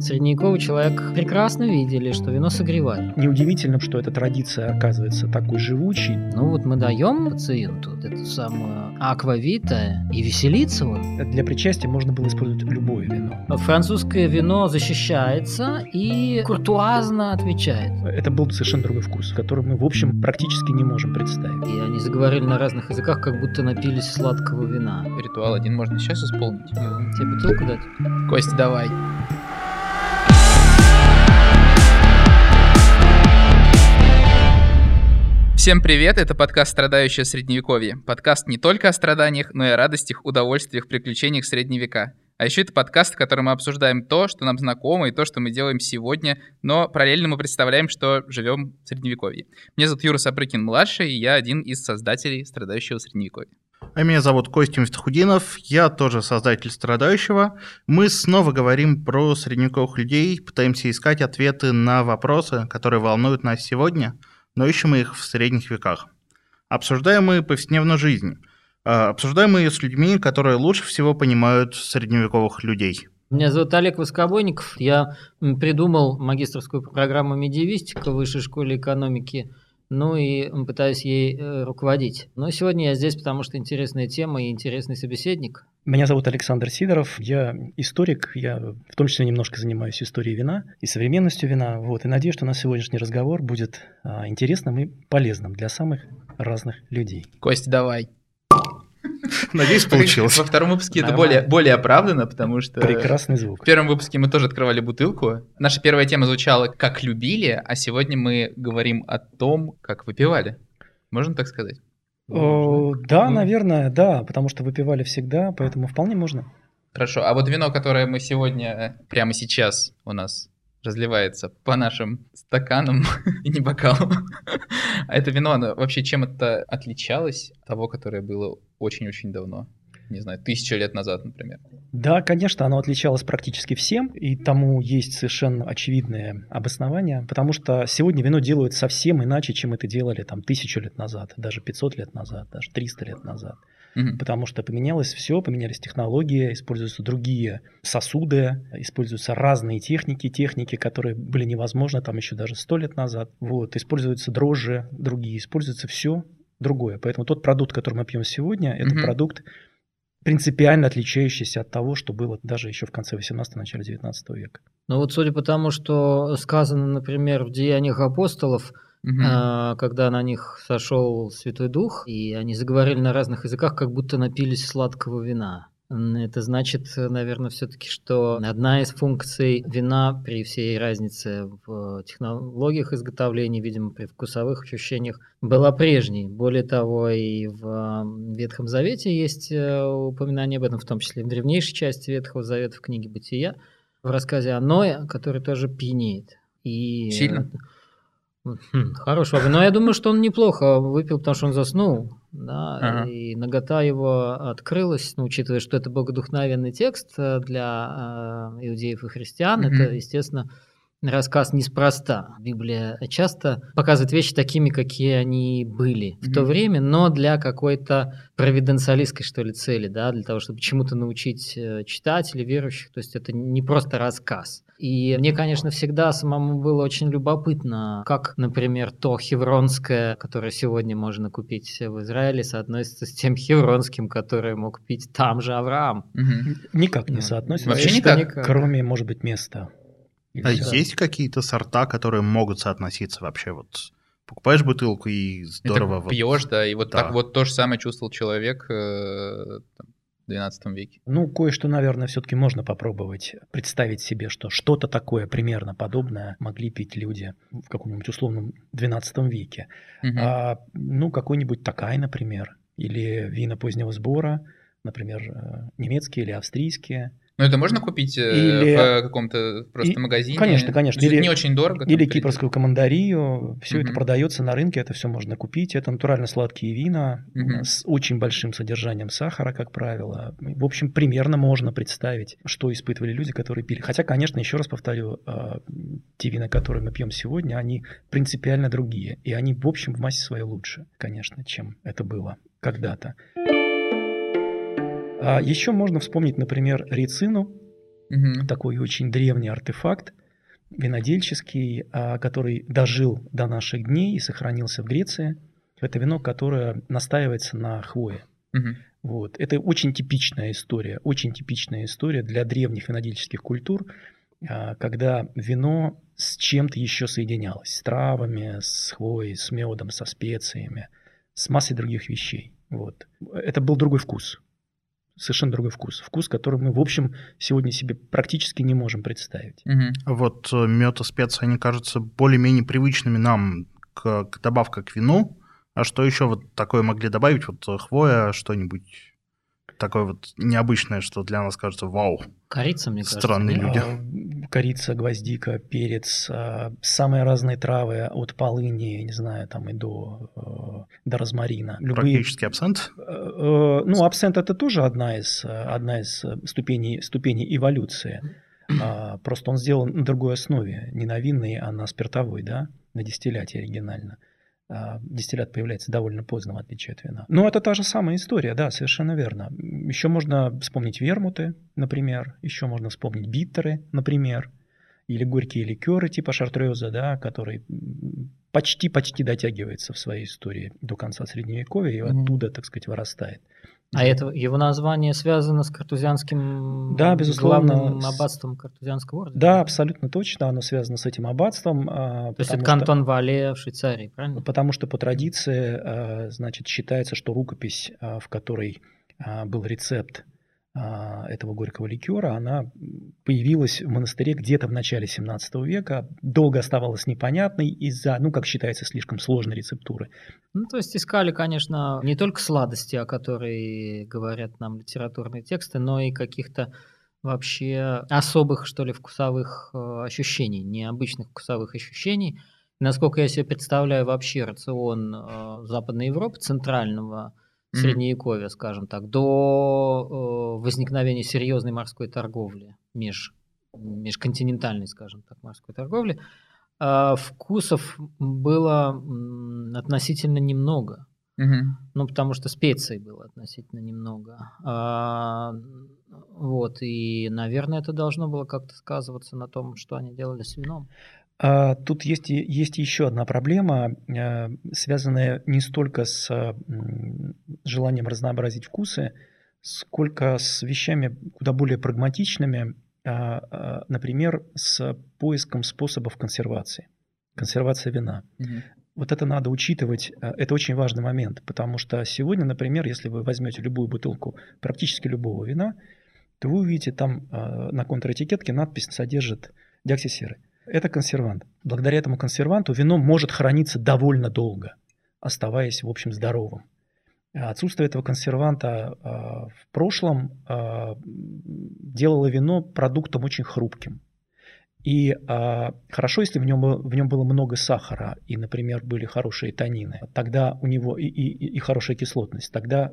Средневековый человек прекрасно видели, что вино согревает. Неудивительно, что эта традиция оказывается такой живучей. Ну вот мы даем пациенту вот эту самую аквавита и веселиться он. Для причастия можно было использовать любое вино. Французское вино защищается и куртуазно отвечает. Это был совершенно другой вкус, который мы, в общем, практически не можем представить. И они заговорили на разных языках, как будто напились сладкого вина. Ритуал один можно сейчас исполнить. Тебе бутылку дать? Костя, давай. Всем привет, это подкаст «Страдающее средневековье». Подкаст не только о страданиях, но и о радостях, удовольствиях, приключениях средневека. А еще это подкаст, в котором мы обсуждаем то, что нам знакомо, и то, что мы делаем сегодня, но параллельно мы представляем, что живем в средневековье. Меня зовут Юра Сапрыкин-младший, и я один из создателей «Страдающего средневековья». А меня зовут Костя Мифтахудинов, я тоже создатель «Страдающего». Мы снова говорим про средневековых людей, пытаемся искать ответы на вопросы, которые волнуют нас сегодня – но ищем их в средних веках. Обсуждаем мы повседневную жизнь. А, обсуждаем мы ее с людьми, которые лучше всего понимают средневековых людей. Меня зовут Олег Воскобойников. Я придумал магистрскую программу медиевистика в Высшей школе экономики ну и пытаюсь ей э, руководить. Но сегодня я здесь, потому что интересная тема и интересный собеседник. Меня зовут Александр Сидоров, я историк, я в том числе немножко занимаюсь историей вина и современностью вина. Вот, и надеюсь, что у нас сегодняшний разговор будет а, интересным и полезным для самых разных людей. Костя, давай. Надеюсь, получилось. Во втором выпуске это более, более оправдано, потому что... Прекрасный звук. В первом выпуске мы тоже открывали бутылку. Наша первая тема звучала «Как любили», а сегодня мы говорим о том, как выпивали. Можно так сказать? О, да, ну. наверное, да, потому что выпивали всегда, поэтому вполне можно. Хорошо, а вот вино, которое мы сегодня, прямо сейчас у нас разливается по нашим стаканам и не бокалам. а это вино, оно вообще чем это отличалось от того, которое было очень-очень давно? не знаю, тысячу лет назад, например. Да, конечно, оно отличалось практически всем, и тому есть совершенно очевидное обоснование, потому что сегодня вино делают совсем иначе, чем это делали там тысячу лет назад, даже 500 лет назад, даже 300 лет назад. Угу. Потому что поменялось все, поменялись технологии, используются другие сосуды, используются разные техники, техники, которые были невозможны там еще даже сто лет назад. Вот, используются дрожжи другие, используется все другое. Поэтому тот продукт, который мы пьем сегодня, это угу. продукт принципиально отличающийся от того, что было даже еще в конце 18 начале 19 века. Ну вот судя по тому, что сказано, например, в Деяниях апостолов, угу. когда на них сошел Святой Дух, и они заговорили на разных языках, как будто напились сладкого вина. Это значит, наверное, все-таки, что одна из функций вина при всей разнице в технологиях изготовления, видимо, при вкусовых ощущениях, была прежней. Более того, и в Ветхом Завете есть э, упоминание об этом, в том числе в древнейшей части Ветхого Завета в книге «Бытия», в рассказе о Ное, который тоже пьянеет. И Сильно? Хм, хороший вопрос. Но я думаю, что он неплохо выпил, потому что он заснул. Да, ага. И нагота его открылась, ну, учитывая, что это богодухновенный текст э, для э, иудеев и христиан, угу. это, естественно, рассказ неспроста. Библия часто показывает вещи такими, какие они были в mm-hmm. то время, но для какой-то провиденциалистской, что ли, цели, да, для того, чтобы чему-то научить э, читателей, верующих. То есть это не просто рассказ. И мне, конечно, всегда самому было очень любопытно, как, например, то хевронское, которое сегодня можно купить в Израиле, соотносится с тем хевронским, которое мог пить там же Авраам. Угу. Никак не соотносится. Вообще никак. никак. Кроме, может быть, места. А есть какие-то сорта, которые могут соотноситься вообще вот покупаешь бутылку и здорово. И пьешь, да, и вот да. так вот то же самое чувствовал человек э, там, в 12 веке. Ну, кое-что, наверное, все-таки можно попробовать представить себе, что что-то такое примерно подобное могли пить люди в каком-нибудь условном 12 веке. Угу. А, ну, какой-нибудь такай, например, или вина позднего сбора, например, э, немецкие или австрийские. Ну, это можно купить э, или... в каком-то просто и... магазине? Конечно, конечно. Или... Не очень дорого. Или кипрскую командарию. Все угу. это продается на рынке, это все можно купить. Это натурально сладкие вина угу. с очень большим содержанием сахара, как правило. В общем, примерно можно представить, что испытывали люди, которые пили. Хотя, конечно, еще раз повторю, а, те вина, которые мы пьем сегодня, они принципиально другие. И они, в общем, в массе своей лучше, конечно, чем это было когда-то. А еще можно вспомнить, например, рицину, угу. такой очень древний артефакт винодельческий, а, который дожил до наших дней и сохранился в Греции. Это вино, которое настаивается на хвое. Угу. Вот. Это очень типичная история, очень типичная история для древних винодельческих культур, а, когда вино с чем-то еще соединялось, с травами, с хвоей, с медом, со специями, с массой других вещей. Вот. Это был другой вкус, совершенно другой вкус. Вкус, который мы, в общем, сегодня себе практически не можем представить. Угу. Вот э, мед и специи, они кажутся более-менее привычными нам к, к добавка к вину. А что еще вот такое могли добавить? Вот э, хвоя, что-нибудь такое вот необычное, что для нас кажется вау. Корица, мне кажется. Странные люди. А, корица, гвоздика, перец, а, самые разные травы от полыни, не знаю, там и до, э, до розмарина. Любые... Практически абсент? Э, э, ну, абсент это тоже одна из, одна из ступеней, ступеней эволюции. А, просто он сделан на другой основе, не на винной, а на спиртовой, да, на дистилляте оригинально. А, дистиллят появляется довольно поздно, в отличие от вина. Но это та же самая история, да, совершенно верно. Еще можно вспомнить вермуты, например, еще можно вспомнить биттеры, например, или горькие ликеры типа шартреза, да, который почти-почти дотягивается в своей истории до конца Средневековья и mm-hmm. оттуда, так сказать, вырастает. А это его название связано с картузианским да, безусловно, главным аббатством картузианского ордена? Да, абсолютно точно, оно связано с этим аббатством. А, То есть это кантон Вале в Швейцарии, правильно? Потому что по традиции, а, значит, считается, что рукопись, а, в которой был рецепт этого горького ликера, она появилась в монастыре где-то в начале 17 века, долго оставалась непонятной из-за, ну, как считается, слишком сложной рецептуры. Ну, то есть искали, конечно, не только сладости, о которой говорят нам литературные тексты, но и каких-то вообще особых, что ли, вкусовых э, ощущений, необычных вкусовых ощущений. Насколько я себе представляю вообще рацион э, Западной Европы, центрального средневековья, скажем так, до э, возникновения серьезной морской торговли, меж, межконтинентальной, скажем так, морской торговли, э, вкусов было относительно немного. Угу. Ну, потому что специй было относительно немного. А, вот, и, наверное, это должно было как-то сказываться на том, что они делали с вином. А, тут есть, есть еще одна проблема, а, связанная не столько с желанием разнообразить вкусы, сколько с вещами куда более прагматичными, а, например, с поиском способов консервации. Консервация вина. Угу. Вот это надо учитывать, это очень важный момент, потому что сегодня, например, если вы возьмете любую бутылку практически любого вина, то вы увидите там на контратикетке надпись содержит диоксисеры. Это консервант. Благодаря этому консерванту вино может храниться довольно долго, оставаясь, в общем, здоровым. Отсутствие этого консерванта э, в прошлом э, делало вино продуктом очень хрупким. И э, хорошо, если в нем, в нем было много сахара и, например, были хорошие танины, тогда у него и, и, и хорошая кислотность, тогда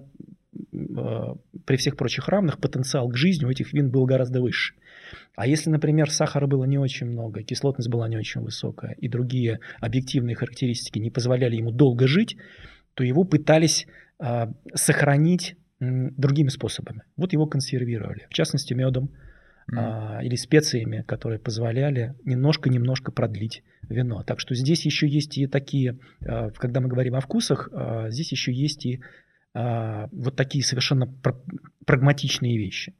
э, при всех прочих равных потенциал к жизни у этих вин был гораздо выше. А если, например, сахара было не очень много, кислотность была не очень высокая, и другие объективные характеристики не позволяли ему долго жить, то его пытались э, сохранить э, другими способами. Вот его консервировали, в частности медом mm. э, или специями, которые позволяли немножко-немножко продлить вино. Так что здесь еще есть и такие, э, когда мы говорим о вкусах, э, здесь еще есть и э, вот такие совершенно пр прагматичные вещи.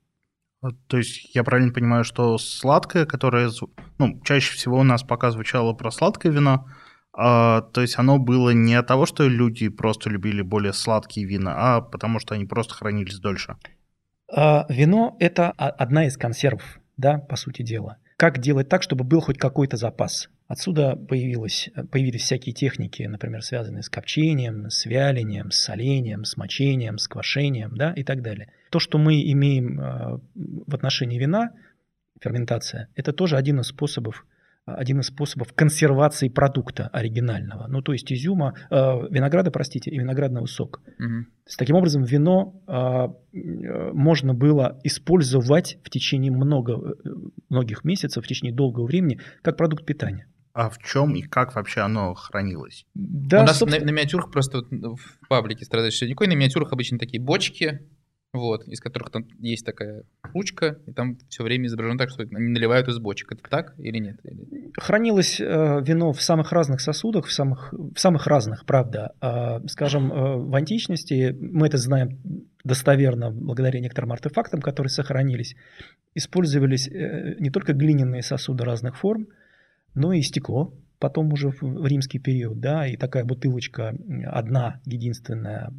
То есть я правильно понимаю, что сладкое, которое, ну, чаще всего у нас пока звучало про сладкое вино, а, то есть оно было не от того, что люди просто любили более сладкие вина, а потому что они просто хранились дольше. А, вино – это одна из консервов, да, по сути дела. Как делать так, чтобы был хоть какой-то запас? Отсюда появилось, появились всякие техники, например, связанные с копчением, с вялением, с солением, с мочением, с квашением да, и так далее. То, что мы имеем э, в отношении вина, ферментация, это тоже один из способов один из способов консервации продукта оригинального. Ну, то есть изюма, э, винограда, простите, и виноградного сока. Угу. Есть, таким образом, вино э, можно было использовать в течение много, э, многих месяцев, в течение долгого времени, как продукт питания а в чем и как вообще оно хранилось? Да, У нас собственно... на, на миниатюрах просто в паблике страдающий средневековье, на миниатюрах обычно такие бочки, вот, из которых там есть такая ручка, и там все время изображено так, что они наливают из бочек. Это так или нет? Хранилось э, вино в самых разных сосудах, в самых, в самых разных, правда. Э, скажем, э, в античности, мы это знаем достоверно благодаря некоторым артефактам, которые сохранились, использовались э, не только глиняные сосуды разных форм, но и стекло, потом уже в римский период, да, и такая бутылочка одна, единственная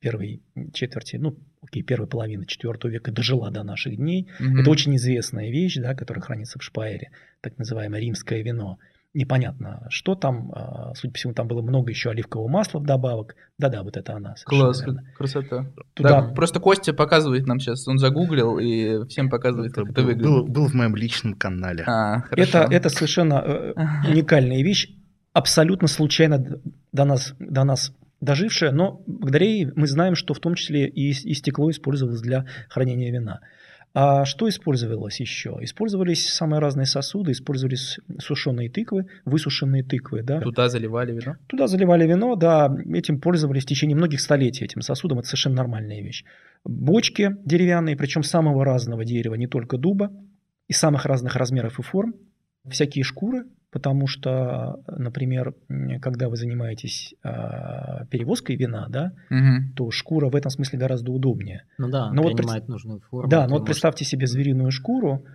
первой четверти, ну, окей, первой половины четвертого века дожила до наших дней. Mm-hmm. Это очень известная вещь, да, которая хранится в Шпайере, так называемое римское вино непонятно, что там. А, судя по всему, там было много еще оливкового масла вдобавок. Да-да, вот это она. Класс, верно. красота. Туда... Да, просто Костя показывает нам сейчас, он загуглил и всем показывает, это как это выглядит. Был, был в моем личном канале. А, это, это совершенно э, уникальная вещь, абсолютно случайно до нас, до нас дожившая, но благодаря ей мы знаем, что в том числе и, и стекло использовалось для хранения вина. А что использовалось еще? Использовались самые разные сосуды, использовались сушеные тыквы, высушенные тыквы. Да? Туда заливали вино? Туда заливали вино, да. Этим пользовались в течение многих столетий, этим сосудом. Это совершенно нормальная вещь. Бочки деревянные, причем самого разного дерева, не только дуба, и самых разных размеров и форм. Всякие шкуры, потому что, например, когда вы занимаетесь э, перевозкой вина, да, угу. то шкура в этом смысле гораздо удобнее. Ну да, но вот, нужную форму. Да, но вот представьте себе звериную шкуру,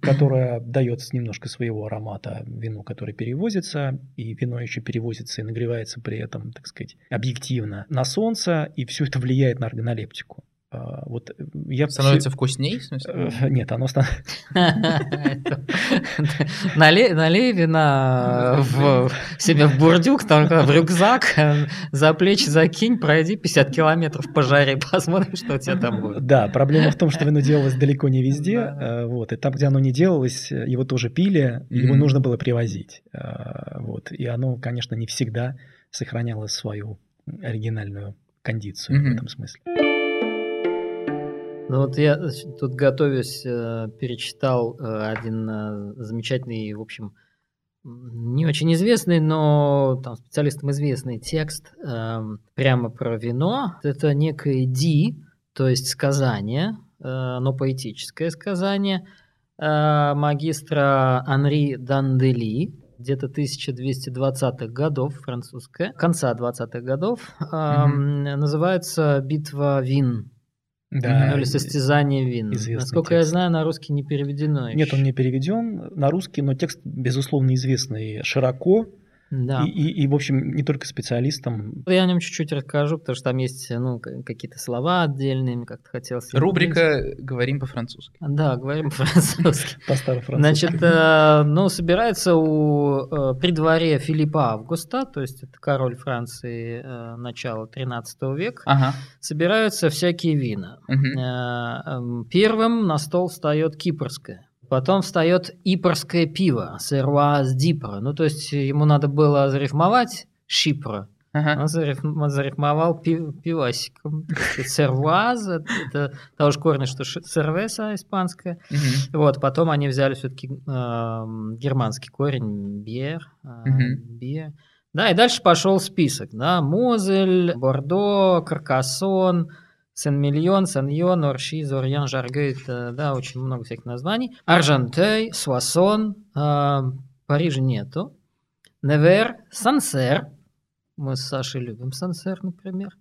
которая дает немножко своего аромата вину, который перевозится, и вино еще перевозится и нагревается при этом, так сказать, объективно на солнце, и все это влияет на органолептику. А, вот я становится все... вкусней, в смысле? Э, нет, оно становится... Налей вина себе в бурдюк, в рюкзак, за плечи закинь, пройди 50 километров по жаре, посмотрим, что у тебя там будет. Да, проблема в том, что вино делалось далеко не везде, э, вот, и там, где оно не делалось, его тоже пили, его нужно было привозить, э, вот, и оно, конечно, не всегда сохраняло свою оригинальную кондицию в этом смысле. Ну вот я тут готовясь, э, перечитал э, один э, замечательный, в общем, не очень известный, но там специалистам известный текст эм, прямо про вино. Это некое ди, то есть сказание, но поэтическое сказание магистра Анри Дандели, где-то 1220-х годов, французское, конца 20-х годов, mm-hmm. называется «Битва вин». Да, ну, или состязание вин. Насколько текст. я знаю, на русский не переведено. Нет, еще. он не переведен на русский, но текст, безусловно, известный широко. Да. И, и, и, в общем, не только специалистам. Я о нем чуть-чуть расскажу, потому что там есть ну, какие-то слова отдельные, как-то хотелось. Рубрика «Говорим по-французски». Да, говорим по-французски. По-старо-французски. Значит, э, ну, собирается у, э, при дворе Филиппа Августа, то есть это король Франции э, начала 13 века, ага. собираются всякие вина. Угу. Первым на стол встает кипрское. Потом встает ипорское пиво, серваз дипра. Ну, то есть ему надо было зарифмовать шипра. Ага. Он зарифм, зарифмовал пив, пивасиком. Серваз, это того же корня, что сервеса испанская. Угу. Вот, потом они взяли все-таки э, германский корень, бьер, э, угу. бьер. Да, и дальше пошел список, да, Мозель, Бордо, Каркасон, Сен-Мильон, Сен-Йон, Орши, Зорьян, Жаргейт, да, очень много всяких названий. Аржантей, Суасон, э, Парижа нету. Невер, Сансер, мы с Сашей любим Сансер, например.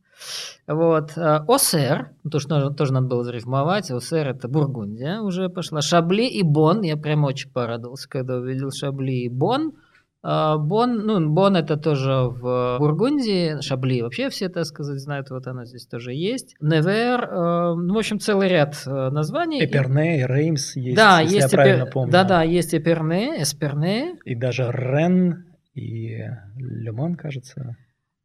Вот. Э, Осер, тоже, тоже надо было зарифмовать. Осер это Бургундия уже пошла. Шабли и Бон. Я прям очень порадовался, когда увидел Шабли и Бон. А, Бон, ну, Бон это тоже в Бургундии, Шабли вообще все, так сказать, знают, вот оно здесь тоже есть. Невер, э, ну, в общем, целый ряд э, названий. Эперне, Реймс есть, да, если есть я правильно эпер... помню. Да-да, есть Эперне, Эсперне. И даже Рен и Лемон, кажется.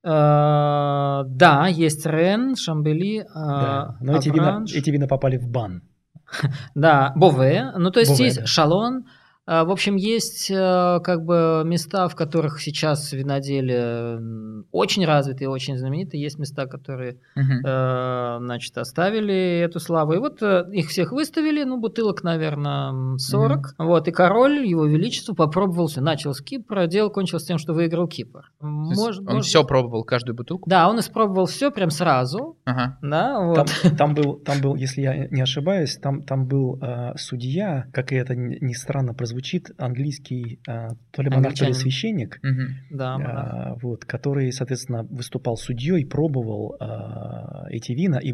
Uh, да, есть Рен, Шамбели, uh, да, но эти вина, эти вина попали в бан. да, Бове, ну то есть Бове, есть да. Шалон, в общем, есть э, как бы места, в которых сейчас виноделие очень развитые, очень знаменитые. Есть места, которые, угу. значит, оставили эту славу. И вот э, их всех выставили, ну, бутылок, наверное, 40. Угу. Вот, и король, его величество, попробовал все. Начал с Кипра, дело кончилось тем, что выиграл Кипр. Может, он может... все пробовал, каждую бутылку? Да, он испробовал все прям сразу. Ага. Да, вот. там, там, был, там был, если я не ошибаюсь, там, там был э, судья, как и это ни странно прозвучало, звучит английский а, то ли монарх, то ли священник, угу. да, а, вот, который, соответственно, выступал судьей, пробовал а, эти вина и,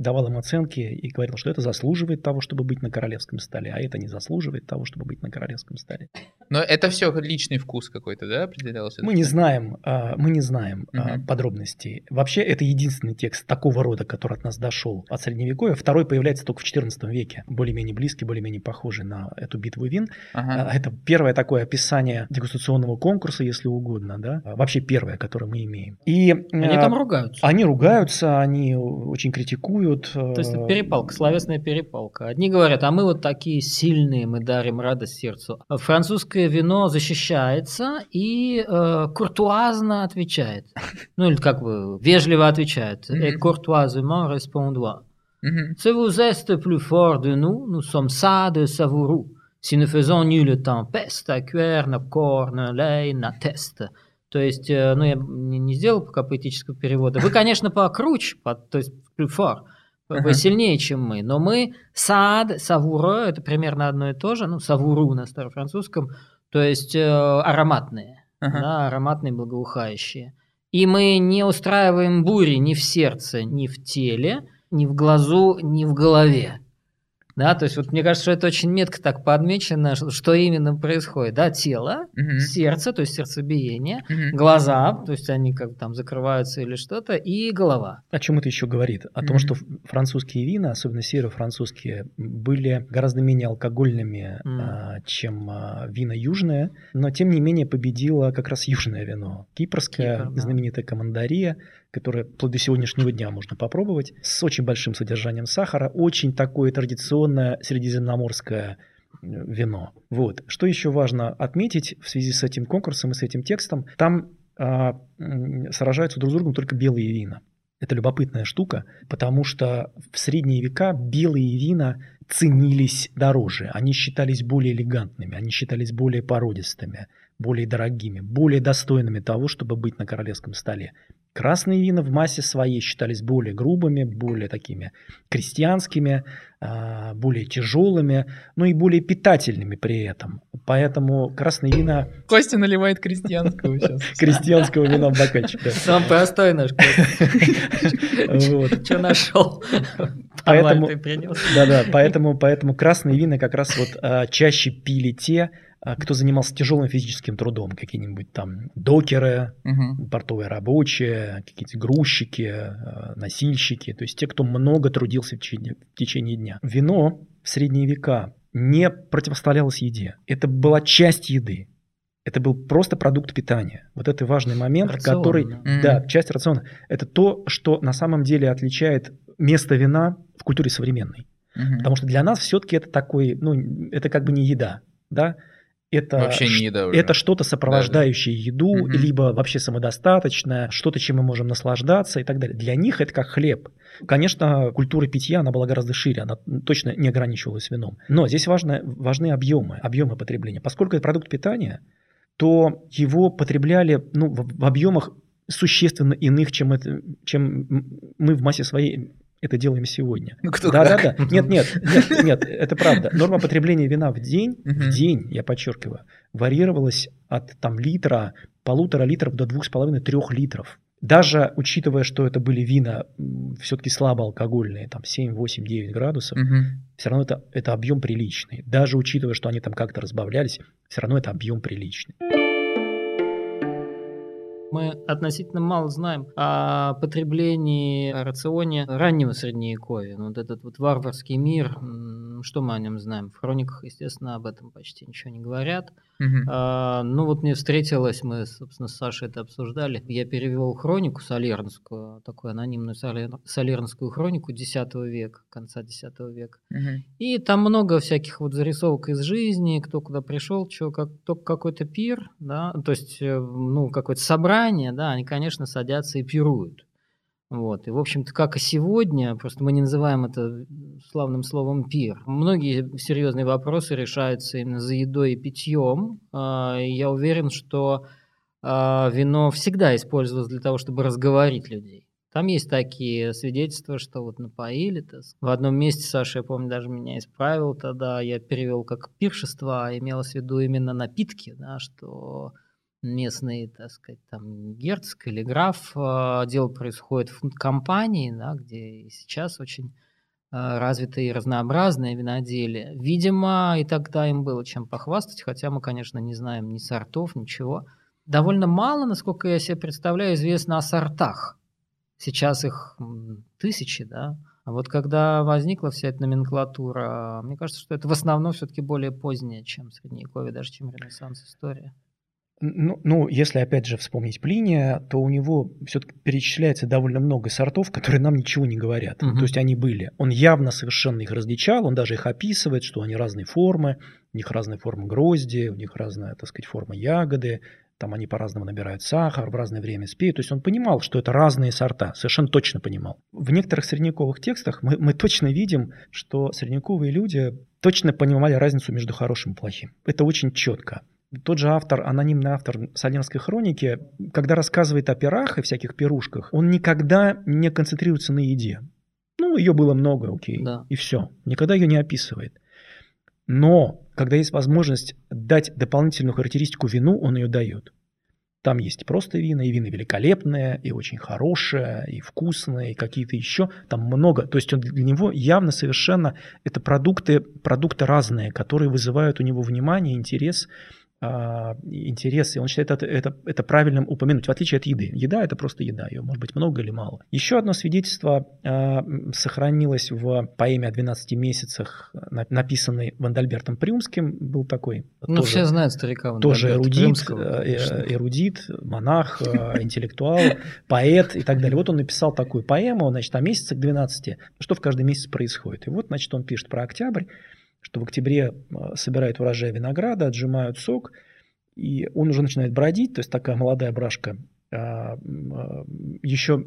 давал им оценки и говорил, что это заслуживает того, чтобы быть на королевском столе, а это не заслуживает того, чтобы быть на королевском столе. Но это все личный вкус какой-то, да, определялся? Мы не знаем, а, мы не знаем угу. подробностей. Вообще, это единственный текст такого рода, который от нас дошел от Средневековья. Второй появляется только в XIV веке, более-менее близкий, более-менее похожий на эту битву вин. Ага. А, это первое такое описание дегустационного конкурса, если угодно, да, вообще первое, которое мы имеем. И они там ругаются. Они ругаются, они очень критикуют воюют. То есть это перепалка, словесная перепалка. Одни говорят, а мы вот такие сильные, мы дарим радость сердцу. Французское вино защищается и э, куртуазно отвечает. Ну или как бы вежливо отвечает. Et courtoisement répondra. Si vous êtes plus fort de nous, nous sommes ça de savoureux. Si nous faisons nulle tempeste, à cuire nos cornes, lait, на тест. То есть, э, ну, я не сделал пока поэтического перевода. Вы, конечно, покруче, то есть, plus вы сильнее, чем мы. Но мы сад, савуро, это примерно одно и то же, ну, савуру на старофранцузском, то есть э, ароматные, uh-huh. да, ароматные, благоухающие. И мы не устраиваем бури ни в сердце, ни в теле, ни в глазу, ни в голове. Да, то есть вот мне кажется, что это очень метко так подмечено, что, что именно происходит. Да, тело, угу. сердце, то есть сердцебиение, угу. глаза, то есть они как бы там закрываются или что-то, и голова. О чем это еще говорит? О угу. том, что французские вина, особенно северо-французские, были гораздо менее алкогольными, угу. а, чем а, вина южные, но тем не менее победило как раз южное вино. Кипрское, Кипр, да. знаменитая командария, которое вплоть до сегодняшнего дня можно попробовать, с очень большим содержанием сахара, очень такое традиционное средиземноморское э, вино. Вот. Что еще важно отметить в связи с этим конкурсом и с этим текстом, там а, сражаются друг с другом только белые вина. Это любопытная штука, потому что в средние века белые вина ценились дороже, они считались более элегантными, они считались более породистыми, более дорогими, более достойными того, чтобы быть на королевском столе. Красные вина в массе своей считались более грубыми, более такими крестьянскими, а, более тяжелыми, но и более питательными при этом. Поэтому красные вина... Костя наливает крестьянского сейчас. Крестьянского вина в бокальчик. Сам простой наш Что нашел? Поэтому, да, да, поэтому, поэтому красные вина как раз вот а, чаще пили те, а кто занимался тяжелым физическим трудом, какие-нибудь там докеры, угу. портовые рабочие, какие-то грузчики, э, носильщики, то есть те, кто много трудился в течение, в течение дня. Вино в средние века не противоставлялось еде. Это была часть еды. Это был просто продукт питания. Вот это важный момент, Рацион, который, да. да, часть рациона. Это то, что на самом деле отличает место вина в культуре современной. Угу. Потому что для нас все-таки это такой, ну, это как бы не еда, да это, вообще не еда уже. это что-то сопровождающее да, да. еду, угу. либо вообще самодостаточное, что-то, чем мы можем наслаждаться и так далее. Для них это как хлеб. Конечно, культура питья, она была гораздо шире, она точно не ограничивалась вином. Но здесь важно, важны объемы, объемы потребления. Поскольку это продукт питания, то его потребляли ну, в, в объемах существенно иных, чем, это, чем мы в массе своей это делаем сегодня. Ну, кто да, как? да, да. Нет, нет, нет, нет, это правда. Норма потребления вина в день, в день, я подчеркиваю, варьировалась от там литра, полутора литров до двух с половиной трех литров. Даже учитывая, что это были вина все-таки слабоалкогольные, там 7, 8, 9 градусов, угу. все равно это, это объем приличный. Даже учитывая, что они там как-то разбавлялись, все равно это объем приличный. Мы относительно мало знаем о потреблении, о рационе раннего средневековья. Вот этот вот варварский мир, что мы о нем знаем? В хрониках, естественно, об этом почти ничего не говорят. Мгм. А, ну вот мне встретилось, мы, собственно, с Сашей это обсуждали. Я перевел хронику солернскую, такую анонимную солер- солернскую хронику X века, конца X века. Мгм. И там много всяких вот зарисовок из жизни, кто куда пришел, что, как, только какой-то пир, да, то есть, э, ну, какое-то собрание, да, они, конечно, садятся и пируют. Вот. И, в общем-то, как и сегодня, просто мы не называем это славным словом пир. Многие серьезные вопросы решаются именно за едой и питьем. А, Я уверен, что а, вино всегда использовалось для того, чтобы разговорить людей. Там есть такие свидетельства, что вот напоили. сказать. В одном месте Саша, я помню, даже меня исправил тогда. Я перевел как пиршество, а имелось в виду именно напитки, да, что местный, так сказать, там герцог или граф. а, Дело происходит в компании, да, где и сейчас очень а, развитое и разнообразное виноделие. Видимо, и тогда им было чем похвастать, хотя мы, конечно, не знаем ни сортов, ничего. Довольно мало, насколько я себе представляю, известно о сортах. Сейчас их тысячи, да. А вот когда возникла вся эта номенклатура, мне кажется, что это в основном все-таки более позднее, чем средневековье, даже чем ренессанс история. Ну, ну, если опять же вспомнить Плиния, то у него все-таки перечисляется довольно много сортов, которые нам ничего не говорят. Мгм. То есть они были. Он явно совершенно их различал, он даже их описывает, что они разные формы, у них разные формы грозди, у них разная, так сказать, форма ягоды, там они по-разному набирают сахар, в разное время спеют. То есть он понимал, что это разные сорта, совершенно точно понимал. В некоторых средневековых текстах мы, мы точно видим, что средневековые люди точно понимали разницу между хорошим и плохим. Это очень четко. Тот же автор, анонимный автор Солернской хроники, когда рассказывает о пирах и всяких пирушках, он никогда не концентрируется на еде. Ну, ее было много, окей, Да. и все. Никогда ее не описывает. Но, когда есть возможность дать дополнительную характеристику вину, он ее дает. Там есть просто вина, и вина великолепные, и очень хорошие, и вкусные, и какие-то еще. Там много. То есть он для него явно совершенно это продукты, продукты разные, которые вызывают у него внимание, интерес, а, интерес, и он считает это, это, это правильным упомянуть, в отличие от еды. Еда – это просто еда, ее может быть много или мало. Еще одно свидетельство м, сохранилось в поэме о 12 месяцах, на- написанной Вандальбертом Приумским, был такой. Ну, тоже- все знают старика тоже эрудит, э, э, эрудит, монах, э, интеллектуал, поэт и так далее. Вот он написал такую поэму, значит, о месяцах 12, что в каждый месяц происходит. И вот, значит, он пишет про октябрь, что в октябре э, собирают урожай винограда, отжимают сок, и он уже начинает бродить, то есть такая молодая брашка, а, а, еще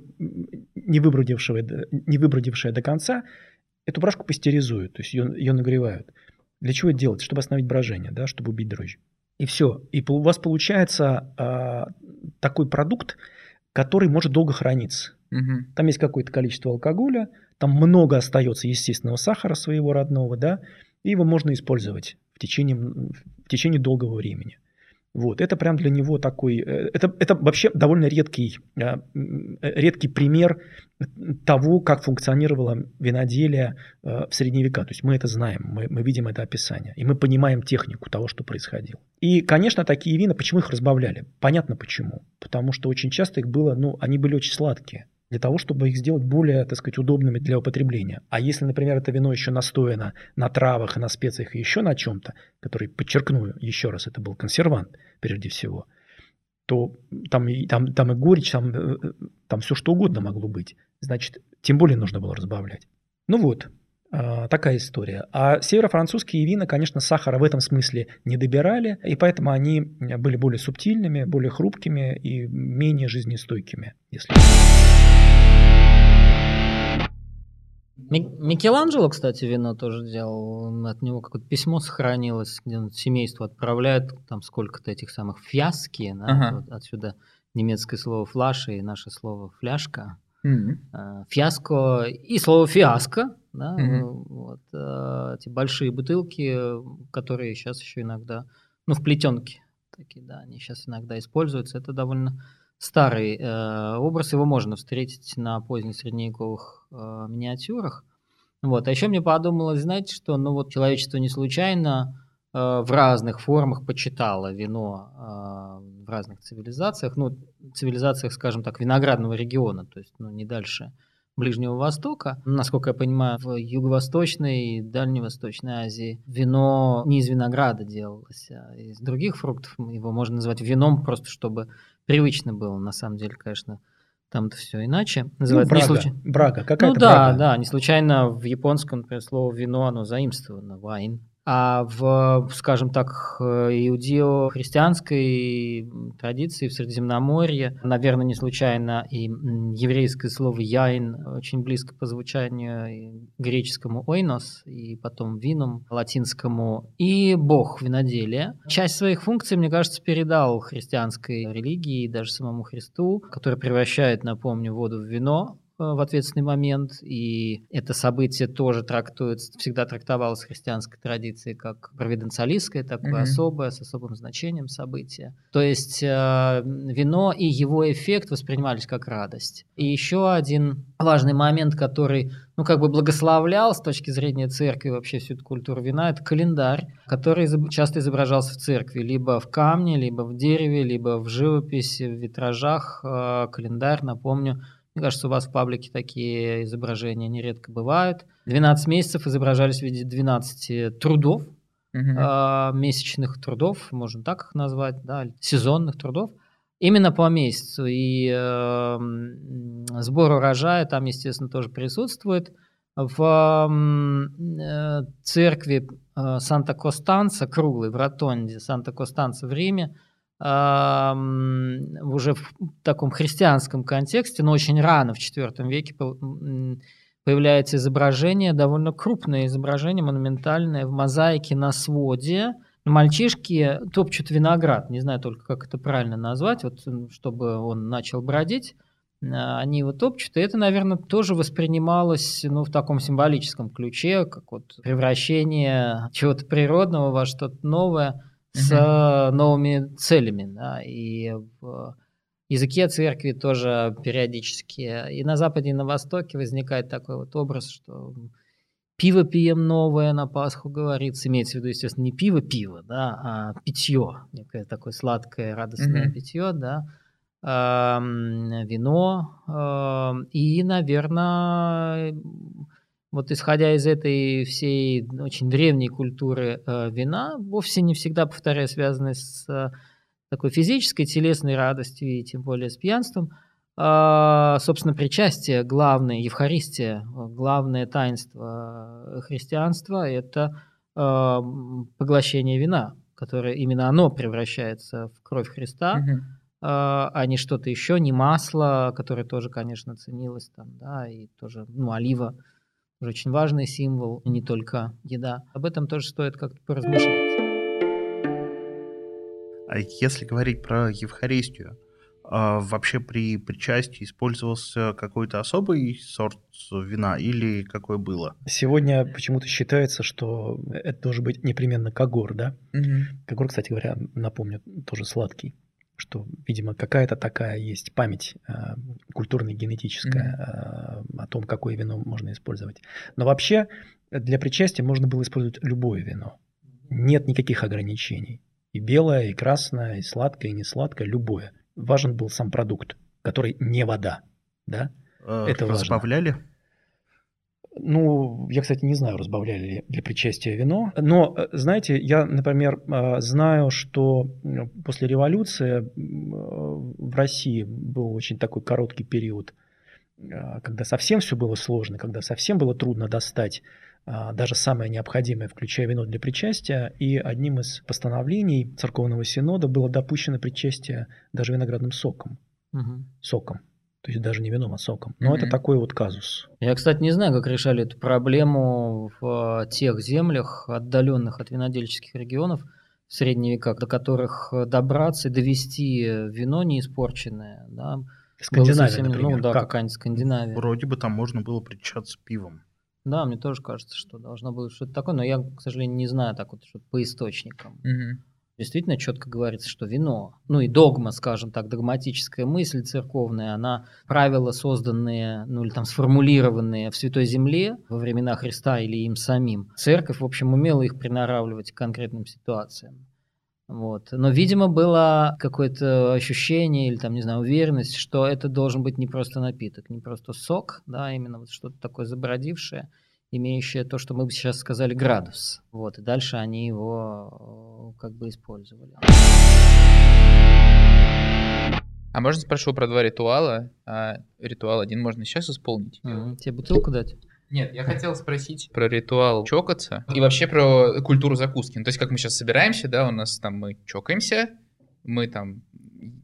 не выбродившая, до- не выбродившая до конца, эту брашку пастеризуют, то есть ее, ее нагревают. Для чего это делать? Чтобы остановить брожение, да, чтобы убить дрожжи. И все. И у вас получается а, такой продукт, который может долго храниться. Мгм. Там есть какое-то количество алкоголя, там много остается естественного сахара своего родного, да, и его можно использовать в течение, в течение долгого времени. Вот, это прям для него такой, э, это, это вообще довольно редкий, э, редкий пример того, как функционировало виноделие э, в средние века. То есть мы это знаем, мы, мы видим это описание, и мы понимаем технику того, что происходило. И, конечно, такие вина, почему их разбавляли? Понятно почему. Потому что очень часто их было, ну, они были очень сладкие для того, чтобы их сделать более, так сказать, удобными для употребления. А если, например, это вино еще настояно на травах и на специях и еще на чем-то, который, подчеркну еще раз, это был консервант прежде всего, то там, и- там, там и горечь, там, э, э, там все что угодно могло быть. Значит, тем более нужно было разбавлять. Ну вот, такая история. А северо-французские вина, конечно, сахара в этом смысле не добирали, и поэтому они были более субтильными, более хрупкими и менее жизнестойкими. Если... Ми- Микеланджело, кстати, вино тоже делал. Он- От него какое-то письмо сохранилось, где он семейству отправляет там сколько-то этих самых фиаски. да, Ага. вот отсюда немецкое слово флаша и наше слово фляжка. Э, Фиаско и слово фиаско. Да, ну, вот, э, эти большие бутылки, которые сейчас еще иногда, ну, в плетенке такие, да, они сейчас иногда используются. Это довольно старый э, образ, его можно встретить на позднесредневековых э, миниатюрах. Вот. А еще мне подумалось, знаете, что ну вот человечество не случайно э, в разных формах почитало вино э, в разных цивилизациях, ну, цивилизациях, скажем так, виноградного региона, то есть ну, не дальше Ближнего Востока. Насколько я понимаю, в Юго-Восточной и Дальневосточной Азии вино не из винограда делалось, а из других фруктов. Его можно назвать вином, просто чтобы привычно было. На самом деле, конечно, там-то все иначе. Называют ну, брага, случ... брага какая-то Ну да, брага. да, не случайно в японском, например, слово вино, оно заимствовано, вайн. А в, скажем так, иудео-христианской традиции в Средиземноморье, наверное, не случайно и еврейское слово «яин» очень близко по звучанию греческому «ойнос», и потом «вином» латинскому, и бог виноделия. Часть своих функций, мне кажется, передал христианской религии и даже самому Христу, который превращает, напомню, воду в вино, в ответственный момент, и это событие тоже трактуется, всегда трактовалось в христианской традиции как провиденциалистское, такое mm-hmm. особое, с особым значением событие. То есть э, вино и его эффект воспринимались как радость. И еще один важный момент, который, ну, как бы благословлял с точки зрения церкви вообще всю эту культуру вина, это календарь, который часто изображался в церкви, либо в камне, либо в дереве, либо в живописи, в витражах. Э, календарь, напомню, мне кажется, у вас в паблике такие изображения нередко бывают. 12 месяцев изображались в виде 12 трудов, угу. э, месячных трудов, можно так их назвать, да, сезонных трудов. Именно по месяцу. И э, сбор урожая там, естественно, тоже присутствует. В э, церкви э, Санта-Костанца, круглой, в ротонде Санта-Костанца в Риме, уже в таком христианском контексте, но очень рано, в IV веке, появляется изображение, довольно крупное изображение, монументальное, в мозаике на своде. Мальчишки топчут виноград, не знаю только, как это правильно назвать, вот, чтобы он начал бродить. А, они его топчут, и это, наверное, тоже воспринималось ну, в таком символическом ключе, как вот превращение чего-то природного во что-то новое – с mm новыми целями. Да, и в языке церкви тоже периодически. И на Западе, и на Востоке возникает такой вот образ, что пиво пьем новое на Пасху, говорится. Имеется в виду, естественно, не пиво-пиво, да, а питье. Некое такое сладкое, радостное mm-hmm. питье, да. Вино. Э, и, наверное, вот исходя из этой всей очень древней культуры э, вина, вовсе не всегда, повторяю, связанной с э, такой физической, телесной радостью и тем более с пьянством, э, собственно, причастие, главное, Евхаристия, главное таинство христианства – это э, поглощение вина, которое именно оно превращается в кровь Христа, угу. а не что-то еще, не масло, которое тоже, конечно, ценилось там, да, и тоже, ну, олива – очень важный символ, не только еда. Об этом тоже стоит как-то поразмышлять. А если говорить про Евхаристию, а вообще при причастии использовался какой-то особый сорт вина или какое было? Сегодня почему-то считается, что это должен быть непременно когор, да? Угу. Когор, кстати говоря, напомню, тоже сладкий что, видимо, какая-то такая есть память э, культурная, генетическая mm-hmm. э, о том, какое вино можно использовать. Но вообще для причастия можно было использовать любое вино. Нет никаких ограничений. И белое, и красное, и сладкое, и не сладкое, любое. Важен был сам продукт, который не вода. Да? Э, Это разбавляли? Важно. Ну, я, кстати, не знаю, разбавляли ли для причастия вино. Но, э, знаете, я, например, э, знаю, что после революции э, в России был очень такой короткий период, когда совсем все было сложно, когда совсем было трудно достать даже самое необходимое, включая вино для причастия. И одним из постановлений церковного синода было допущено причастие даже виноградным соком. Угу. Соком. То есть даже не вином, а соком. Но mm-hmm. это такой вот казус. Я, кстати, не знаю, как решали эту проблему в э, тех землях, отдаленных от винодельческих регионов в средние века, до которых добраться и довести вино неиспорченное. Да, Скандинавия, совсем, например. Ну да, как? какая-нибудь Скандинавия. Вроде бы там можно было причаться пивом. Да, мне тоже кажется, что должно было что-то такое, но я, к сожалению, не знаю так вот, что по источникам. Угу действительно четко говорится, что вино, ну и догма, скажем так, догматическая мысль церковная, она правила, созданные, ну или там сформулированные в Святой Земле во времена Христа или им самим. Церковь, в общем, умела их приноравливать к конкретным ситуациям. Вот. Но, видимо, было какое-то ощущение или там, не знаю, уверенность, что это должен быть не просто напиток, не просто сок, да, именно вот что-то такое забродившее, имеющее то, что мы бы сейчас сказали, градус. Вот. И дальше они его э, как бы использовали. А можно спрошу про два ритуала? А, ритуал один можно сейчас исполнить? Угу. Тебе бутылку дать? Нет, я хотел спросить про ритуал чокаться и вообще про культуру закуски. Ну, то есть, как мы сейчас собираемся, да, у нас там мы чокаемся, мы там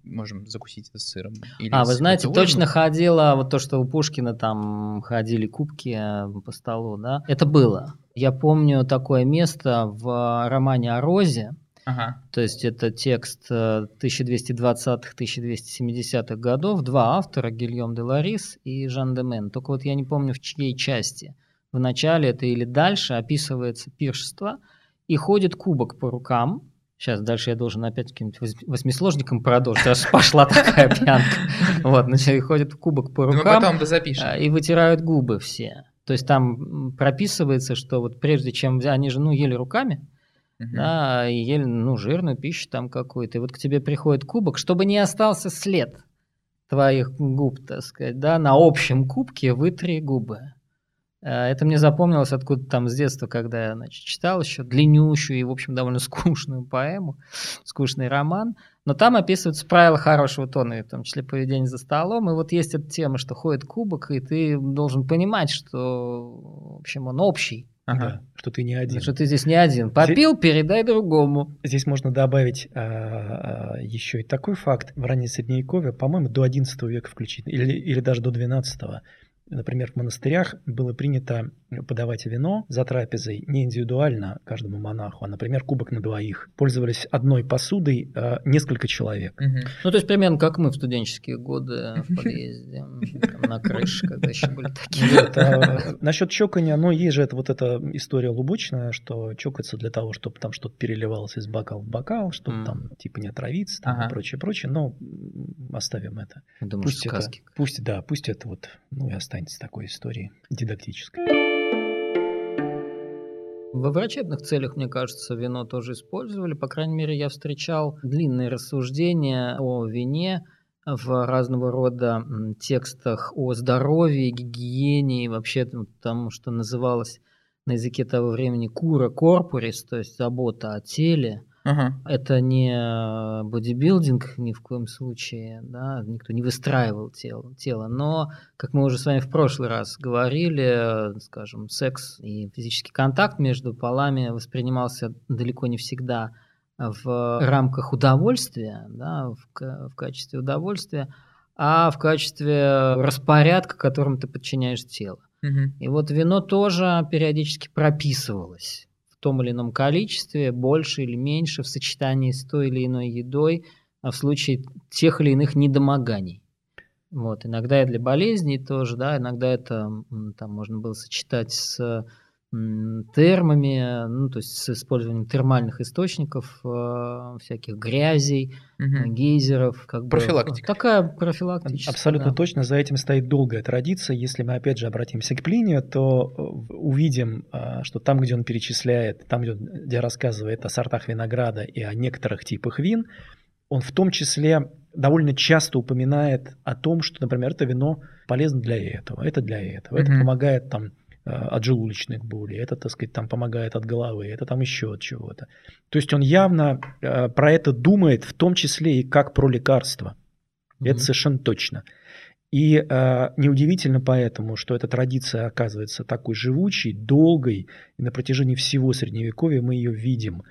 можем закусить это с сыром. Или а, вы знаете, точно ходила, вот то, что у Пушкина там ходили кубки э, по столу, да, это было. Я помню такое место в романе о Розе, Ага. То есть это текст 1220-1270-х годов, два автора, Гильем де Ларис и Жан де Мен. Только вот я не помню, в чьей части. В начале это или дальше описывается пиршество, и ходит кубок по рукам. Сейчас дальше я должен опять каким-нибудь восьмисложником продолжить, аж пошла такая пьянка. Вот, значит, ходит кубок по рукам. потом запишем. А, и вытирают губы все. То есть там прописывается, что вот прежде чем... Они же, ну, ели руками, Uh-huh. Да, и ели, ну, жирную пищу там какую-то. И вот к тебе приходит кубок, чтобы не остался след твоих губ, так сказать, да, на общем кубке вытри губы. Э, это мне запомнилось откуда там с детства, когда я значит, читал еще длиннющую и, в общем, довольно скучную поэму, скучный роман. Но там описываются правила хорошего тона, в том числе поведение за столом. И вот есть эта тема, что ходит кубок, и ты должен понимать, что, в общем, он общий. Ага. Да, что ты не один. Что ты здесь не один. Попил, здесь, передай другому. Здесь можно добавить а, а, еще и такой факт. В раннее Средневековье, по-моему, до XI века включительно, или, или даже до XII, Например, в монастырях было принято подавать вино за трапезой не индивидуально каждому монаху, а, например, кубок на двоих. Пользовались одной посудой э, несколько человек. Угу. Ну, то есть примерно как мы в студенческие годы в подъезде, на крыше, когда еще были такие. А, насчет чокания, ну, есть же вот эта история лубочная, что чокаться для того, чтобы там что-то переливалось из бокала в бокал, чтобы там типа не отравиться и прочее, прочее, но оставим это. пусть это, пусть, да, пусть это вот, ну и останется такой историей дидактической. Во врачебных целях, мне кажется, вино тоже использовали. По крайней мере, я встречал длинные рассуждения о вине в разного рода текстах о здоровье, гигиене и вообще тому, что называлось на языке того времени кура корпорис, то есть забота о теле. Ага. Это не э, бодибилдинг ни в коем случае, да, никто не выстраивал тело, тело, но, как мы уже с вами в прошлый раз говорили, скажем, секс и физический контакт между полами воспринимался далеко не всегда в рамках удовольствия, да, в, в качестве удовольствия, а в качестве распорядка, которым ты подчиняешь тело. Угу. И вот вино тоже периодически прописывалось том или ином количестве, больше или меньше в сочетании с той или иной едой а в случае тех или иных недомоганий. Вот, иногда и для болезней тоже, да, иногда это там можно было сочетать с термами, ну, то есть с использованием термальных источников, э, всяких грязей, угу. гейзеров. Как Профилактика. Бы, такая профилактическая. Абсолютно да. точно, за этим стоит долгая традиция. Если мы опять же обратимся к Плинию, то э, увидим, что там, где он перечисляет, там, где, он, где рассказывает о сортах винограда и о некоторых типах вин, он в том числе довольно часто упоминает о том, что, например, это вино полезно для этого, это для этого, mm это помогает там Э, от желудочных болей, это, так сказать, там помогает от головы, это там еще от чего-то. То есть он явно э, про это думает, в том числе и как про лекарство. Mm-hmm. Это совершенно точно. И э, неудивительно поэтому, что эта традиция оказывается такой живучей, долгой, и на протяжении всего Средневековья мы ее видим.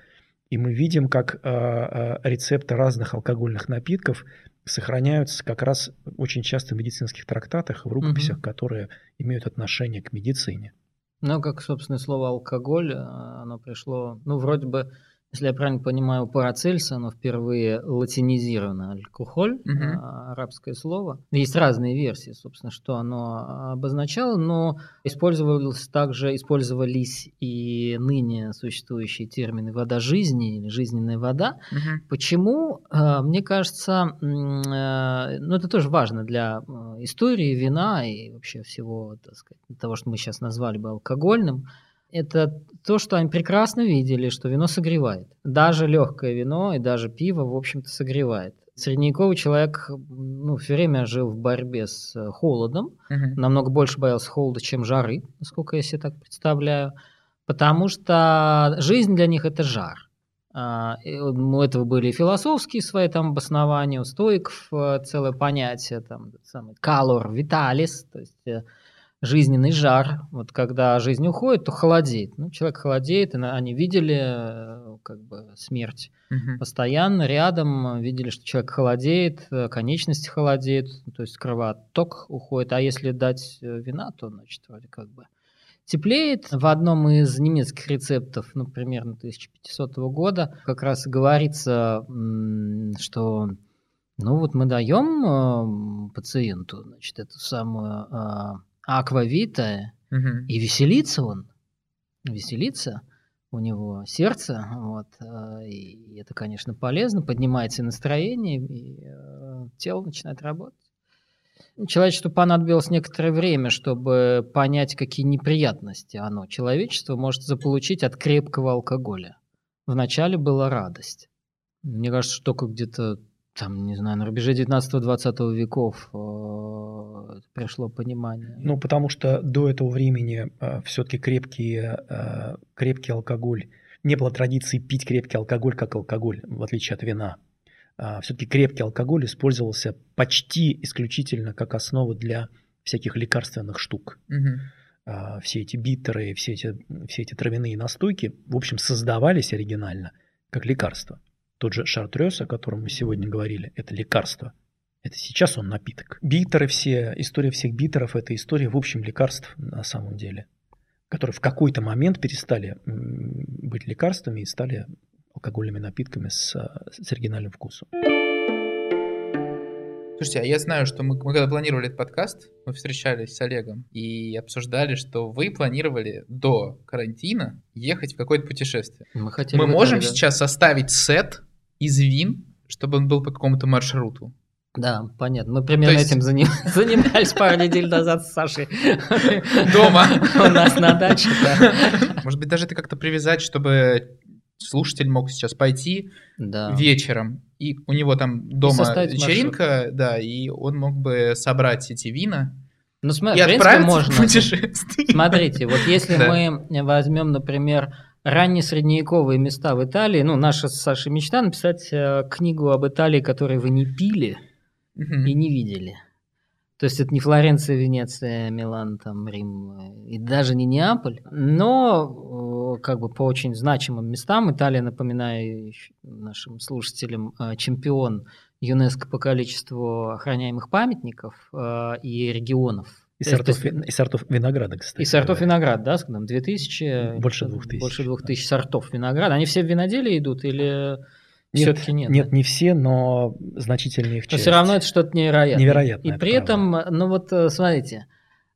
И мы видим, как э, э, рецепты разных алкогольных напитков сохраняются как раз очень часто в медицинских трактатах, в рукописях, угу. которые имеют отношение к медицине. Ну, как, собственно, слово алкоголь, э, оно пришло, ну, вроде бы если я правильно понимаю, Парацельса, оно впервые латинизировано, алкоголь, угу. арабское слово. Есть разные версии, собственно, что оно обозначало, но использовались также, использовались и ныне существующие термины «вода жизни» или «жизненная вода». Угу. Почему? А, мне кажется, э, ну это тоже важно для истории вина и вообще всего, так сказать, того, что мы сейчас назвали бы алкогольным, это то, что они прекрасно видели, что вино согревает. Даже легкое вино и даже пиво, в общем-то, согревает. Средневековый человек ну, все время жил в борьбе с э, холодом, Мгм. намного больше боялся холода, чем жары, насколько я себе так представляю, потому что жизнь для них это жар. А, У этого были и философские свои там обоснования, у стоиков э, целое понятие, там, самый calor vitalis, то есть э, жизненный жар. Вот когда жизнь уходит, то холодеет. Ну, человек холодеет, и они видели э, как бы смерть Мгм. постоянно рядом, видели, что человек холодеет, э, конечности холодеют, ну, то есть кровоток уходит. А если дать э, вина, то, значит, вроде как бы теплеет. В одном из немецких рецептов, ну, примерно 1500 года, как раз говорится, что ну вот мы даем пациенту, значит, эту самую э, аквавита, Мгм. и веселится он, веселится, у него сердце, вот, э, и это, конечно, полезно, поднимается и настроение, и э, тело начинает работать. Человечеству понадобилось некоторое время, чтобы понять, какие неприятности оно, человечество, может заполучить от крепкого алкоголя. Вначале была радость. Мне кажется, что только где-то там, не знаю, на рубеже 19-20 веков э, пришло понимание. Ну, потому что до этого времени все-таки крепкий, э, крепкий алкоголь, не было традиции пить крепкий алкоголь как алкоголь, в отличие от вина. все-таки крепкий алкоголь использовался почти исключительно как основа для всяких лекарственных штук. Мгм. А, все эти битеры, все эти, все эти травяные настойки, в общем, создавались оригинально как лекарство. Тот же шартрез, о котором мы сегодня говорили, это лекарство. Это сейчас он напиток. Битеры все, история всех битеров, это история, в общем, лекарств на самом деле, которые в какой-то момент перестали быть лекарствами и стали алкогольными напитками с, с оригинальным вкусом. Слушайте, а я знаю, что мы, мы когда планировали этот подкаст, мы встречались с Олегом и обсуждали, что вы планировали до карантина ехать в какое-то путешествие. Мы, хотели Мы можем Италию, да. сейчас составить сет из вин, чтобы он был по какому-то маршруту. Да, понятно. Мы примерно То есть- этим заним- занимались пару недель назад с Сашей. Дома. У нас на даче, да. Может быть, даже это как-то привязать, чтобы слушатель мог сейчас пойти Да. вечером, и у него там дома вечеринка, да, и он мог бы собрать эти вина Ну, см- и в принципе, можно. Смотрите, вот если Да. мы возьмем, например, раннесредневековые места в Италии, ну, наша с Сашей мечта написать э, книгу об Италии, которую вы не пили Мгм. и не видели. То есть это не Флоренция, Венеция, Милан, там, Рим э, и даже не Неаполь, но э, как бы по очень значимым местам Италия, напоминаю нашим слушателям, э, чемпион ЮНЕСКО по количеству охраняемых памятников э, и регионов. И То есть- сортов, ви- и сортов винограда, кстати. и сортов говоря. винограда, да, там 2000? Больше э, двух тысяч, Больше двух да. тысяч сортов винограда. Они все в виноделие идут или Нет, все-таки нет? Нет, да? не все, но значительная их Но часть. все равно это что-то невероятное. Невероятное, И это при этом, ну вот э, смотрите,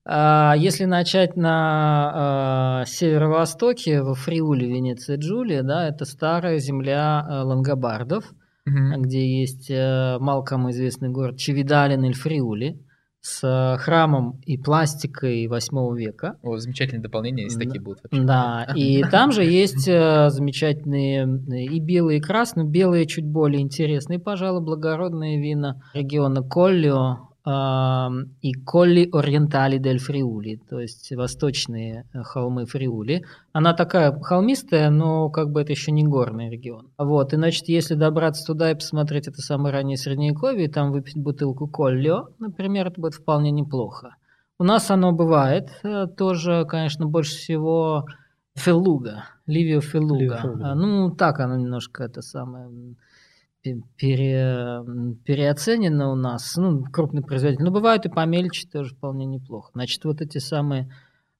а, если начать на а, северо-востоке, во Фриуле, Венеция, Джулия, да, это старая земля э, лангобардов, Мгм. где есть э, мало кому известный город Чевидалин эль Фриули с э, храмом и пластикой 8 века. О, замечательное дополнение, если Да. такие будут вообще. Да, и там же есть э, замечательные э, и белые, и красные. Белые чуть более интересные, пожалуй, благородные вина региона Коллио и Колли Ориентали дель Фриули, то есть восточные э, холмы Фриули. Она такая холмистая, но как бы это еще не горный регион. Вот, и значит, если добраться туда и посмотреть это самое раннее средневековье, и там выпить бутылку Коллио, например, это будет вполне неплохо. У нас оно бывает э, тоже, конечно, больше всего Феллуга, Ливио Феллуга. Ливио. А, Ну, так оно немножко это самое пере- переоценено у нас. Ну, крупный производитель. Но бывают и помельче тоже вполне неплохо. Значит, вот эти самые...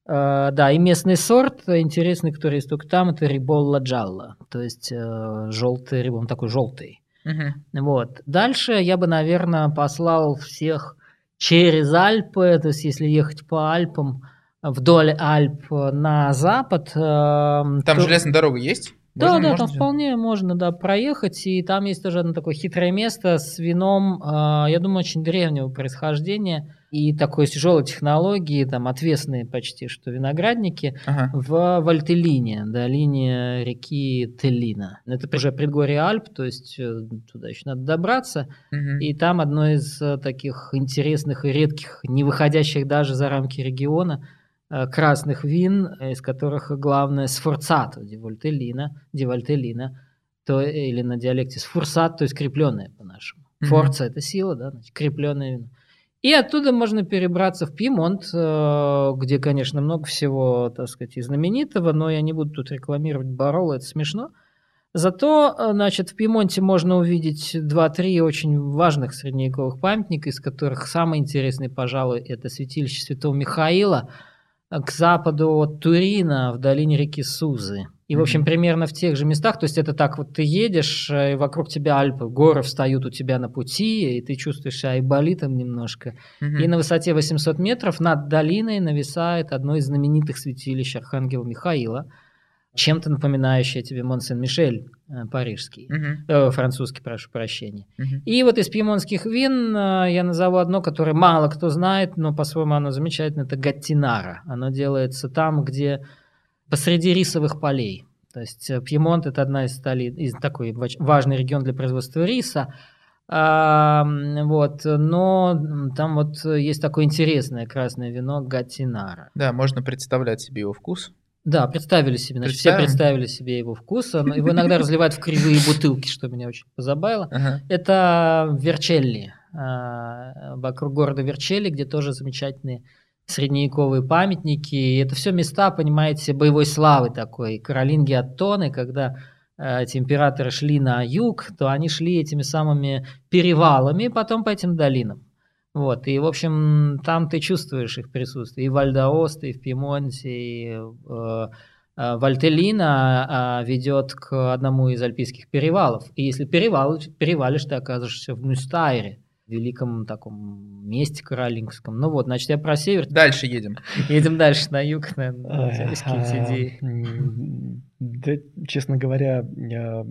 э, да, и местный сорт э, интересный, который есть только там, это риболла джалла. То есть желтый рибол, он такой желтый. Мгм. Вот. Дальше я бы, наверное, послал всех через Альпы, то есть если ехать по Альпам, вдоль Альп на запад. э, Там то- железная дорога есть? Да, Можно- да, можно там сделать? вполне можно, да, проехать, и там есть тоже одно такое хитрое место с вином, а, я думаю, очень древнего происхождения и такой тяжелой технологии, там отвесные почти, что виноградники Ага. в Вальтелине, долине реки Теллина. Это уже предгорье Альп, то есть э, туда еще надо добраться, Мгм. и там одно из э, таких интересных и редких, не выходящих даже за рамки региона, э, красных вин, э, из которых главное сфорцато ди Вольтеллина, то, э, или на диалекте сфурсат, то есть крепленное по-нашему. Мгм. Форца – это сила, да, значит, крепленное вино. И оттуда можно перебраться в Пьемонт, э, где, конечно, много всего, так сказать, и знаменитого, но я не буду тут рекламировать Бароло, это смешно. Зато, э, значит, в Пьемонте можно увидеть два-три очень важных средневековых памятника, из которых самый интересный, пожалуй, это святилище Святого Михаила э, к западу от Турина в долине реки Сузы. И, в общем, примерно в тех же местах, то есть это так вот ты едешь, э, и вокруг тебя Альпы, горы встают у тебя на пути, и ты чувствуешь себя айболитом немножко. Мгм. И на высоте 800 метров над долиной нависает одно из знаменитых святилищ Архангела Михаила, чем-то напоминающее тебе Мон-Сен-Мишель э, парижский, Мгм. э, французский, прошу прощения. Мгм. И вот из пьемонтских вин э, я назову одно, которое мало кто знает, но по-своему оно замечательно, это Гаттинара. Оно делается там, где посреди рисовых полей. То есть э, Пьемонт – это одна из столиц, из такой важный регион для производства риса. А, вот, но там вот э, есть такое интересное красное вино Гаттинара. Да, можно представлять себе его вкус. Да, представили себе, значит, все представили себе его вкус. Оно- Его иногда разливают в кривые бутылки, что меня очень позабавило. Ага. Это Верчелли, а, вокруг города Верчелли, где тоже замечательные средневековые памятники. И это все места, понимаете, боевой славы такой. Каролинги Аттоны, когда э, эти императоры шли на юг, то они шли этими самыми перевалами, потом по этим долинам. Вот, и, в общем, там ты чувствуешь их присутствие. И в Альдаосте, и в Пьемонте, и э, э, Вальтелина а, ведет к одному из альпийских перевалов. И если перевал, перевалишь, ты окажешься в Мюстайре, великом таком месте каролингском. Ну вот, значит, я про север. Дальше едем. Едем дальше на юг, наверное. А, идеи. Да, честно говоря, я-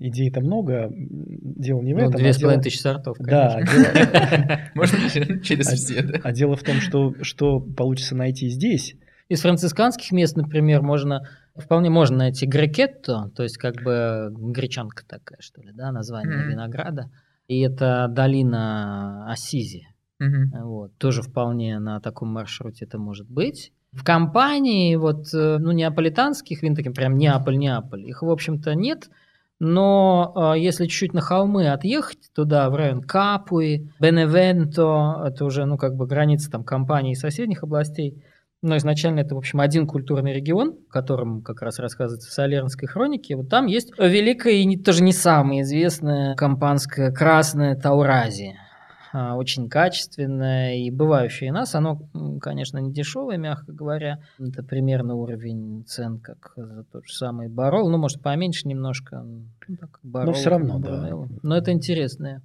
идей-то много. Дело не в Ну, этом. две а с половиной тысячи сортов, Да, конечно. дело- Можно через А- все, да? а дело в том, что что получится найти здесь. Из францисканских мест, например, можно вполне можно найти грекетто, то есть как бы гречанка такая, что ли, да, название винограда. И это долина Ассизи. Мгм. Вот, тоже вполне на таком маршруте это может быть. В компании вот, э, ну, неаполитанских вин, таким прям Неаполь-Неаполь, их, в общем-то, нет. Но э, если чуть-чуть на холмы отъехать туда, в район Капуи, Беневенто, это уже, ну, как бы граница там компаний и соседних областей, но изначально это, в общем, один культурный регион, о котором как раз рассказывается в Солернской хронике. Вот там есть великая и тоже не самая известная компанская красная Тауразия. А, Очень качественная и бывающая у нас. Оно, конечно, не дешевое, мягко говоря. Это примерно уровень цен, как за тот же самый Барол. Ну, может, поменьше немножко. Ну, так, Барол, всё равно, как да. Но это интересная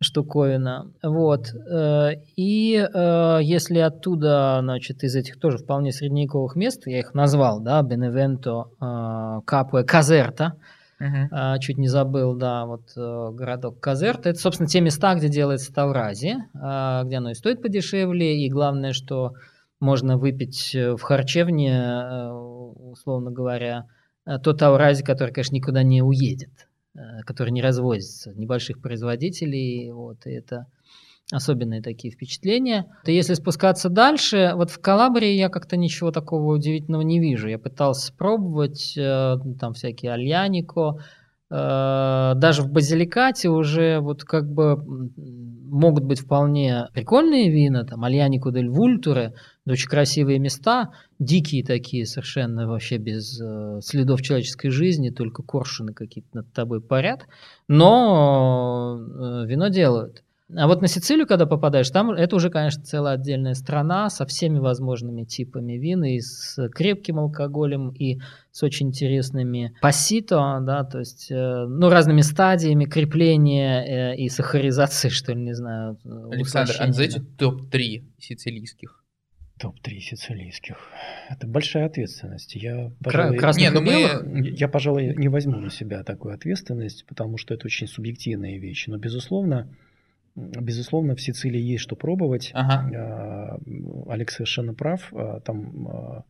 штуковина. Вот. Э, И э, если оттуда, значит, из этих тоже вполне средневековых мест, я их назвал, да, Беневенто, э, Капуэ, Казерта, а, чуть не забыл, да, вот городок Казерта. Это, собственно, те места, где делается Тавразия, а, где оно и стоит подешевле, и главное, что можно выпить в харчевне, условно говоря, то Таврази, который, конечно, никуда не уедет, э, который не развозится, небольших производителей, вот, и это особенные такие впечатления. То если спускаться дальше, вот в Калабрии я как-то ничего такого удивительного не вижу. Я пытался пробовать, э, там всякие альянико, э, даже в Базиликате уже вот как бы могут быть вполне прикольные вина, там Альянико дель Вультуре, очень красивые места, дикие такие совершенно вообще без э, следов человеческой жизни, только коршуны какие-то над тобой парят, но э, вино делают. А вот на Сицилию, когда попадаешь, там это уже, конечно, целая отдельная страна со всеми возможными типами вин, и с крепким алкоголем, и с очень интересными пассито, да, то есть, э, ну, разными стадиями крепления э, и сахаризации, что ли, не знаю. э, Александр, а назовите да. топ-3 сицилийских. Топ-3 сицилийских. Это большая ответственность. Я, пожалуй, Красных Не, ну мы- я, пожалуй, не возьму на себя такую ответственность, потому что это очень субъективные вещи. Но, безусловно, безусловно, в Сицилии есть что пробовать. Ага. А, Алекс совершенно прав. А, Там а,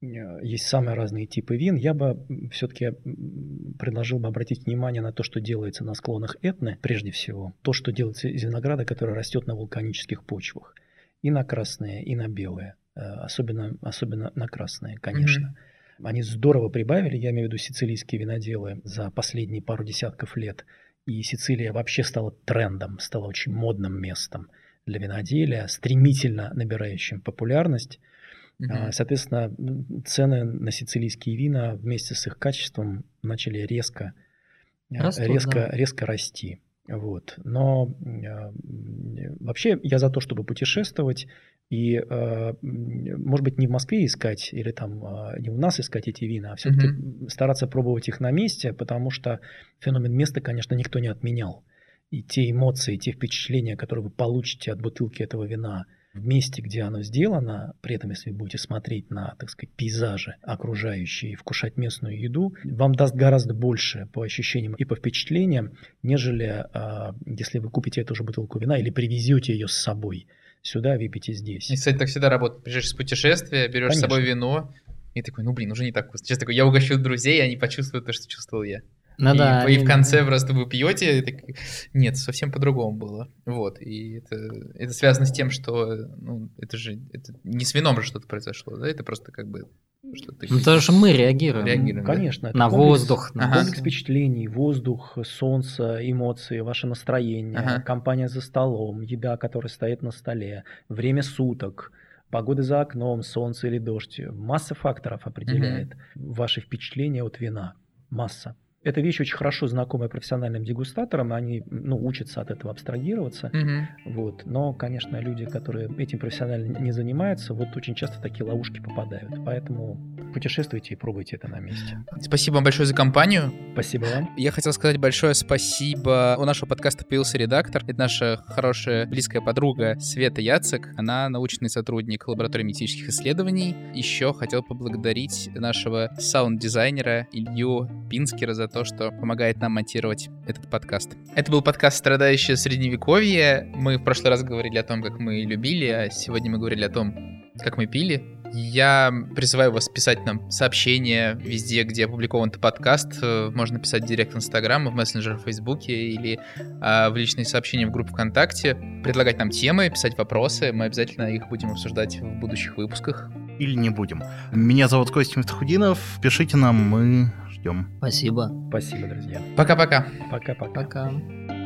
есть самые разные типы вин. Я бы все-таки предложил бы обратить внимание на то, что делается на склонах Этны, прежде всего. То, что делается из винограда, который растет на вулканических почвах. И на красные, и на белые. Э, Особенно, особенно на красные, конечно. Они здорово прибавили, я имею в виду сицилийские виноделы, за последние пару десятков лет. И Сицилия вообще стала трендом, стала очень модным местом для виноделия, стремительно набирающим популярность. А, Соответственно, цены на сицилийские вина вместе с их качеством начали резко, э, Растут, резко, да. резко расти. Вот. Но э, м, вообще я за то, чтобы путешествовать и, э, м, может быть, не в Москве искать или там э, не у нас искать эти вина, а все-таки стараться пробовать их на месте, потому что феномен места, конечно, никто не отменял. И те эмоции, те впечатления, которые вы получите от бутылки этого вина в месте, где оно сделано, при этом, если вы будете смотреть на, так сказать, пейзажи окружающие, и вкушать местную еду, вам даст гораздо больше по ощущениям и по впечатлениям, нежели а, если вы купите эту же бутылку вина или привезете ее с собой сюда, выпьете здесь. И, кстати, так всегда работает. Приезжаешь с путешествия, берешь с Конечно. собой вино, и такой, ну блин, уже не так вкусно. Сейчас такой, я угощу друзей, и они почувствуют то, что чувствовал я. Ну и, да, и в они- конце просто вы пьете, и так, нет, совсем по-другому было. Вот, и это, это связано с тем, что, ну, это же, это не с вином же что-то произошло, да, это просто как бы, что ты... Ну, потому что мы реагируем. Реагируем. да? Конечно. это На комплекс- воздух, на Ага. Комплекс впечатлений, воздух, солнце, эмоции, ваше настроение, Ага. компания за столом, еда, которая стоит на столе, время суток, погода за окном, солнце или дождь. Масса факторов определяет ваши впечатления от вина. Масса. Эта вещь очень хорошо знакомая профессиональным дегустаторам, они ну, учатся от этого абстрагироваться. Мгм. Вот. Но, конечно, люди, которые этим профессионально не занимаются, вот очень часто в такие ловушки попадают. Поэтому путешествуйте и пробуйте это на месте. Спасибо вам большое за компанию. Спасибо вам. Я хотел сказать большое спасибо. У нашего подкаста появился редактор. Это наша хорошая близкая подруга Света Яцек. Она научный сотрудник лаборатории методических исследований. Еще хотел поблагодарить нашего саунд-дизайнера Илью Пинскера за то, что помогает нам монтировать этот подкаст. Это был подкаст «Страдающее средневековье». Мы в прошлый раз говорили о том, как мы любили, а сегодня мы говорили о том, как мы пили. Я призываю вас писать нам сообщения везде, где опубликован этот подкаст. Э, Можно писать в директ в мессенджер в Фейсбуке или а, в личные сообщения в группу ВКонтакте. Предлагать нам темы, писать вопросы. Мы обязательно их будем обсуждать в будущих выпусках. Или не будем. Меня зовут Костя Мифтахудинов. Пишите нам, мы ждем. Спасибо. Спасибо, друзья. Пока-пока. Пока-пока. Пока.